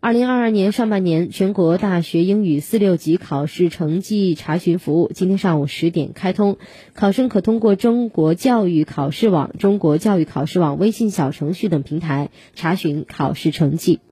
二零二二年上半年全国大学英语四六级考试成绩查询服务今天上午十点开通考生可通过中国教育考试网中国教育考试网微信小程序等平台查询考试成绩。